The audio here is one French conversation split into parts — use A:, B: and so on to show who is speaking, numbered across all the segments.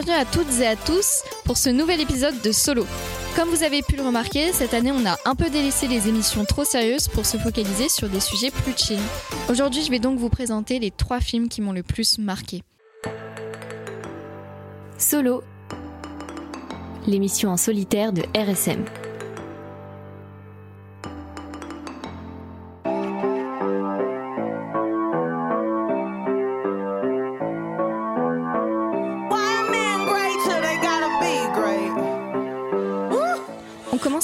A: Bienvenue à toutes et à tous pour ce nouvel épisode de Solo. Comme vous avez pu le remarquer, cette année on a un peu délaissé les émissions trop sérieuses pour se focaliser sur des sujets plus chill. Aujourd'hui je vais donc vous présenter les trois films qui m'ont le plus marqué.
B: Solo, l'émission en solitaire de RSM.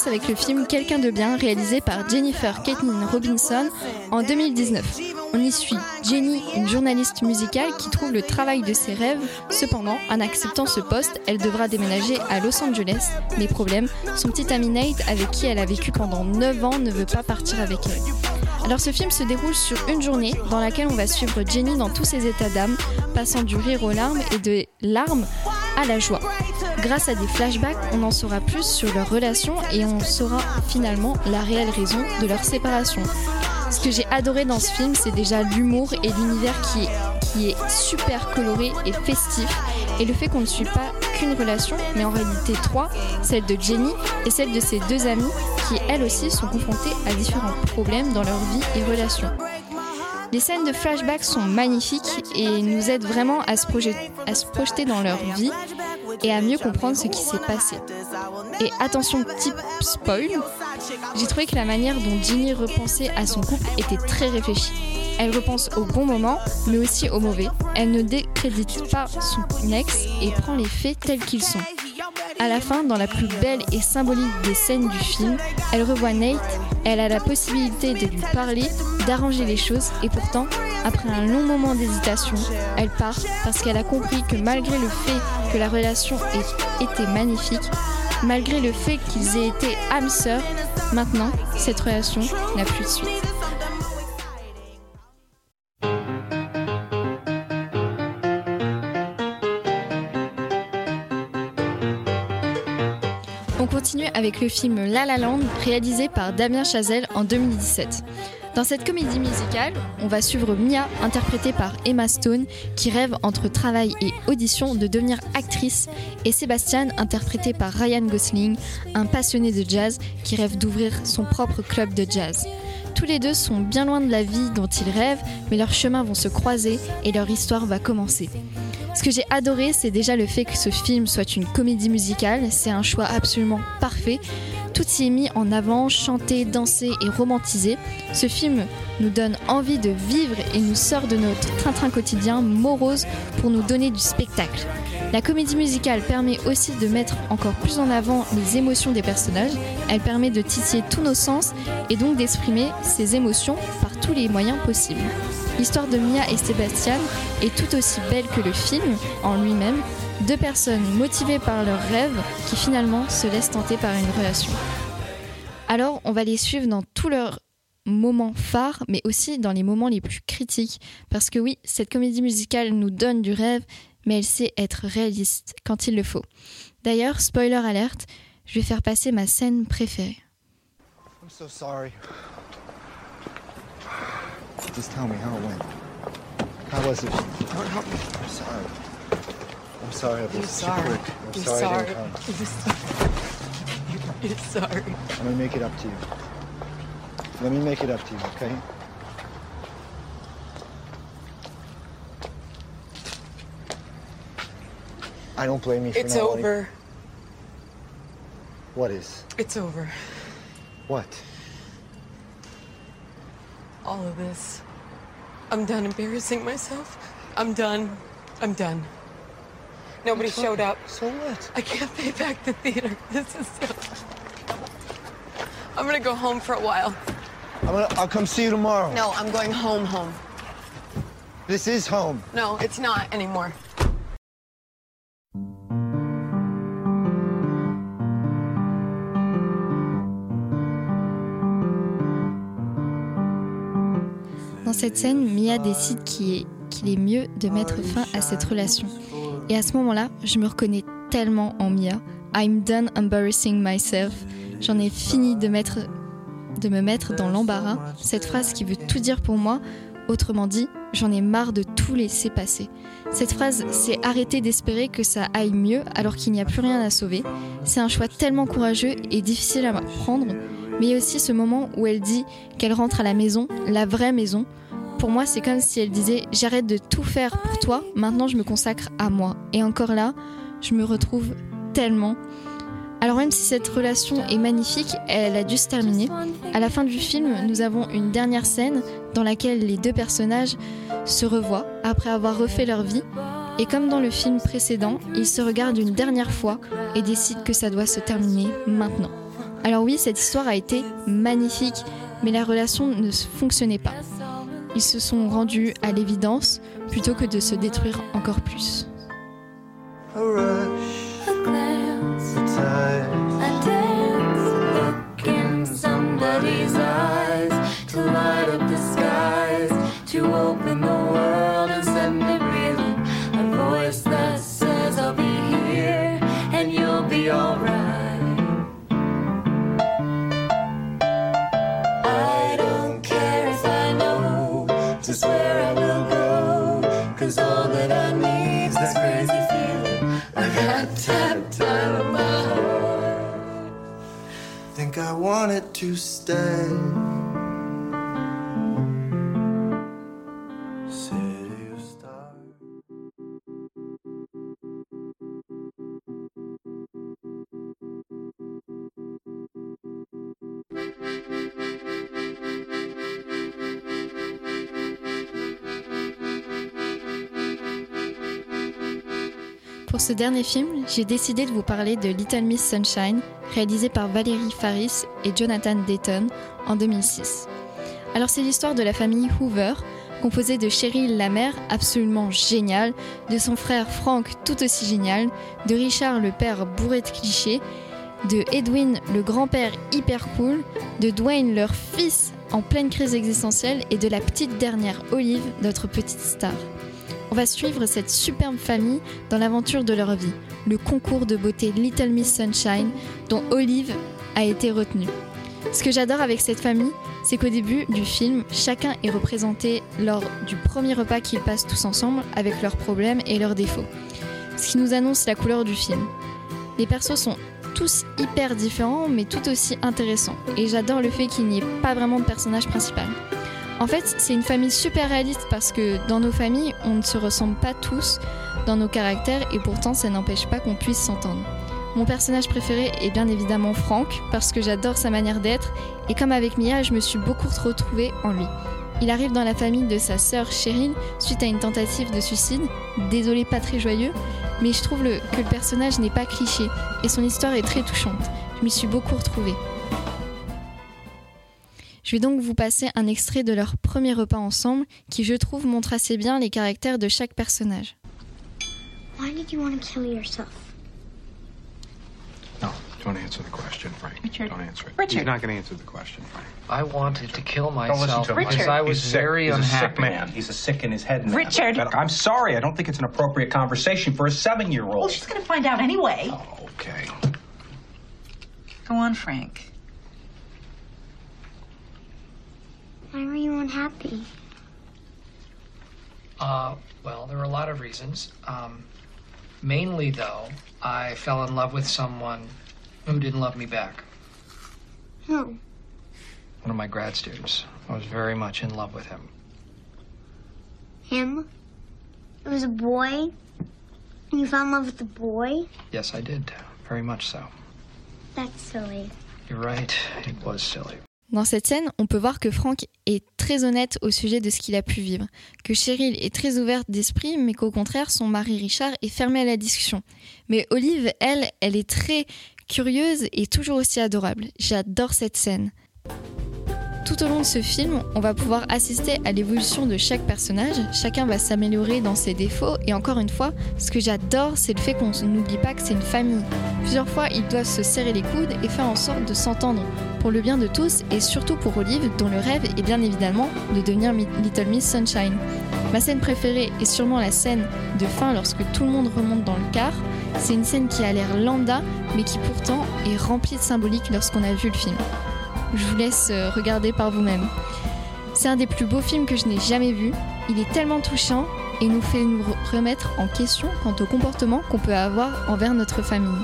A: Avec le film Quelqu'un de bien réalisé par Jennifer Caitlin Robinson en 2019. On y suit Jenny, une journaliste musicale qui trouve le travail de ses rêves. Cependant, en acceptant ce poste, elle devra déménager à Los Angeles. Mais problème, son petit ami Nate, avec qui elle a vécu pendant 9 ans, ne veut pas partir avec elle. Alors ce film se déroule sur une journée dans laquelle on va suivre Jenny dans tous ses états d'âme, passant du rire aux larmes et de larmes à la joie. Grâce à des flashbacks, on en saura plus sur leur relation et on saura finalement la réelle raison de leur séparation. Ce que j'ai adoré dans ce film, c'est déjà l'humour et l'univers qui est, qui est super coloré et festif. Et le fait qu'on ne suit pas qu'une relation, mais en réalité trois, celle de Jenny et celle de ses deux amies, qui elles aussi sont confrontées à différents problèmes dans leur vie et relations. Les scènes de flashback sont magnifiques et nous aident vraiment à se, projeter, dans leur vie et à mieux comprendre ce qui s'est passé. Et attention, type spoil, j'ai trouvé que la manière dont Ginny repensait à son couple était très réfléchie. Elle repense au bon moment, mais aussi au mauvais. Elle ne décrédite pas son ex et prend les faits tels qu'ils sont. À la fin, dans la plus belle et symbolique des scènes du film, elle revoit Nate, elle a la possibilité de lui parler, d'arranger les choses, et pourtant, après un long moment d'hésitation, elle part parce qu'elle a compris que malgré le fait que la relation ait été magnifique, malgré le fait qu'ils aient été âmes sœurs, maintenant, cette relation n'a plus de suite. On continue avec le film La La Land, réalisé par Damien Chazelle en 2017. Dans cette comédie musicale, on va suivre Mia, interprétée par Emma Stone, qui rêve entre travail et audition de devenir actrice, et Sébastien, interprété par Ryan Gosling, un passionné de jazz qui rêve d'ouvrir son propre club de jazz. Tous les deux sont bien loin de la vie dont ils rêvent, mais leurs chemins vont se croiser et leur histoire va commencer. Ce que j'ai adoré, c'est déjà le fait que ce film soit une comédie musicale, c'est un choix absolument parfait. Tout y est mis en avant, chanté, dansé et romantisé. Ce film nous donne envie de vivre et nous sort de notre train-train quotidien morose pour nous donner du spectacle. La comédie musicale permet aussi de mettre encore plus en avant les émotions des personnages. Elle permet de titiller tous nos sens et donc d'exprimer ces émotions par tous les moyens possibles. L'histoire de Mia et Sébastien est tout aussi belle que le film en lui-même. Deux personnes motivées par leurs rêves qui finalement se laissent tenter par une relation. Alors on va les suivre dans tous leurs moments phares, mais aussi dans les moments les plus critiques. Parce que oui, cette comédie musicale nous donne du rêve, mais elle sait être réaliste quand il le faut. D'ailleurs, spoiler alerte, je vais faire passer ma scène préférée.
C: I'm so sorry. Just tell me how it went. How was it? Don't help me. I'm sorry. I'm sorry I was too
D: sorry.
C: quick. I'm
D: You're
C: sorry, I
D: sorry.
C: didn't come.
D: You're sorry. You're sorry.
C: Let me make it up to you. Let me make it up to you, okay? I don't blame you for
D: It's over.
C: What is?
D: It's over.
C: What?
D: All of this. I'm done embarrassing myself. I'm done. I'm done. Nobody showed up.
C: So what?
D: I can't pay back the theater. This is so. I'm gonna go home for a while.
C: I'm gonna, I'll come see you tomorrow.
D: No, I'm going home, home.
C: This is home.
D: No, it's not anymore.
A: Dans cette scène, Mia décide qu'il est, qu'il est mieux de mettre fin à cette relation. Et à ce moment-là, je me reconnais tellement en Mia. I'm done embarrassing myself. J'en ai fini de, mettre, de me mettre dans l'embarras. Cette phrase qui veut tout dire pour moi. Autrement dit, j'en ai marre de tout laisser passer. Cette phrase, c'est arrêter d'espérer que ça aille mieux alors qu'il n'y a plus rien à sauver. C'est un choix tellement courageux et difficile à prendre, mais il y a aussi ce moment où elle dit qu'elle rentre à la maison, la vraie maison. Pour moi, c'est comme si elle disait J'arrête de tout faire pour toi, maintenant je me consacre à moi. Et encore là, je me retrouve tellement. Alors même si cette relation est magnifique, elle a dû se terminer. À la fin du film, nous avons une dernière scène dans laquelle les deux personnages se revoient après avoir refait leur vie. Et comme dans le film précédent, ils se regardent une dernière fois et décident que ça doit se terminer maintenant. Alors oui, cette histoire a été magnifique, mais la relation ne fonctionnait pas. Ils se sont rendus à l'évidence plutôt que de se détruire encore plus.
E: To
C: stay.
A: Pour ce dernier film, j'ai décidé de vous parler de Little Miss Sunshine, réalisé par Valérie Faris et Jonathan Dayton en 2006. Alors c'est l'histoire de la famille Hoover, composée de Cheryl la mère, absolument géniale, de son frère Frank tout aussi génial, de Richard le père bourré de clichés, de Edwin le grand-père hyper cool, de Dwayne leur fils en pleine crise existentielle et de la petite dernière Olive, notre petite star. On va suivre cette superbe famille dans l'aventure de leur vie, le concours de beauté Little Miss Sunshine dont Olive a été retenue. Ce que j'adore avec cette famille, c'est qu'au début du film, chacun est représenté lors du premier repas qu'ils passent tous ensemble avec leurs problèmes et leurs défauts. Ce qui nous annonce la couleur du film. Les persos sont tous hyper différents mais tout aussi intéressants et j'adore le fait qu'il n'y ait pas vraiment de personnage principal. En fait, c'est une famille super réaliste parce que dans nos familles, on ne se ressemble pas tous dans nos caractères et pourtant ça n'empêche pas qu'on puisse s'entendre. Mon personnage préféré est bien évidemment Frank parce que j'adore sa manière d'être et comme avec Mia, je me suis beaucoup retrouvée en lui. Il arrive dans la famille de sa sœur Cheryl suite à une tentative de suicide. Désolé, pas très joyeux, mais je trouve que le personnage n'est pas cliché et son histoire est très touchante. Je m'y suis beaucoup retrouvée. Je vais donc vous passer un extrait de leur premier repas ensemble qui, je trouve, montre assez bien les caractères de chaque personnage.
F: Why did you want to kill yourself?
G: No, don't answer the question, Frank.
H: Richard.
G: Don't answer it.
H: Richard.
G: He's not going to answer the question, Frank.
I: I wanted to kill
G: Don't listen
I: myself
G: to him.
I: because
H: Richard.
I: I was
G: He's sick.
I: very
G: He's
I: unhappy.
G: a sick man. He's a sick in his head man.
H: Richard.
G: But I'm sorry. I don't think it's an appropriate conversation for a seven-year-old.
H: Well, she's going to find out anyway.
G: Oh, okay.
H: Go on, Frank.
F: Unhappy?
I: Uh, well, there were a lot of reasons. Um, mainly, though, I fell in love with someone who didn't love me back.
F: Who?
I: One of my grad students. I was very much in love with him.
F: Him? It was a boy? You fell in love with the boy?
I: Yes, I did. Very much so.
F: That's silly.
I: You're right. It was silly.
A: Dans cette scène, on peut voir que Frank est très honnête au sujet de ce qu'il a pu vivre, que Cheryl est très ouverte d'esprit, mais qu'au contraire, son mari Richard est fermé à la discussion. Mais Olive, elle, elle est très curieuse et toujours aussi adorable. J'adore cette scène. Tout au long de ce film, on va pouvoir assister à l'évolution de chaque personnage, chacun va s'améliorer dans ses défauts, et encore une fois, ce que j'adore, c'est le fait qu'on n'oublie pas que c'est une famille. Plusieurs fois, ils doivent se serrer les coudes et faire en sorte de s'entendre, pour le bien de tous, et surtout pour Olive, dont le rêve est bien évidemment de devenir Little Miss Sunshine. Ma scène préférée est sûrement la scène de fin lorsque tout le monde remonte dans le car. C'est une scène qui a l'air lambda, mais qui pourtant est remplie de symbolique lorsqu'on a vu le film. Je vous laisse euh, regarder par vous-même. C'est un des plus beaux films que je n'ai jamais vu. Il est tellement touchant et nous fait nous remettre en question quant au comportement qu'on peut avoir envers notre famille.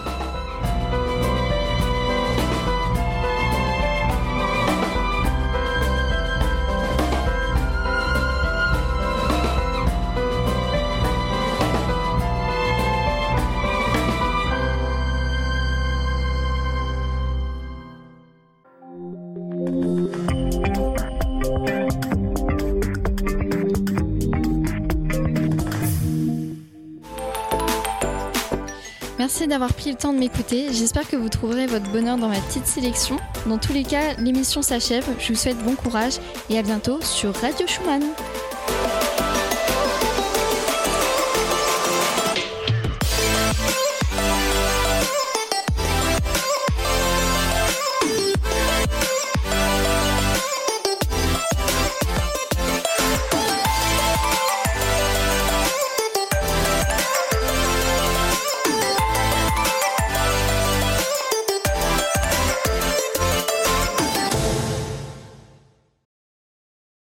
A: Merci d'avoir pris le temps de m'écouter. J'espère que vous trouverez votre bonheur dans ma petite sélection. Dans tous les cas, l'émission s'achève. Je vous souhaite bon courage et à bientôt sur Radio Schumann.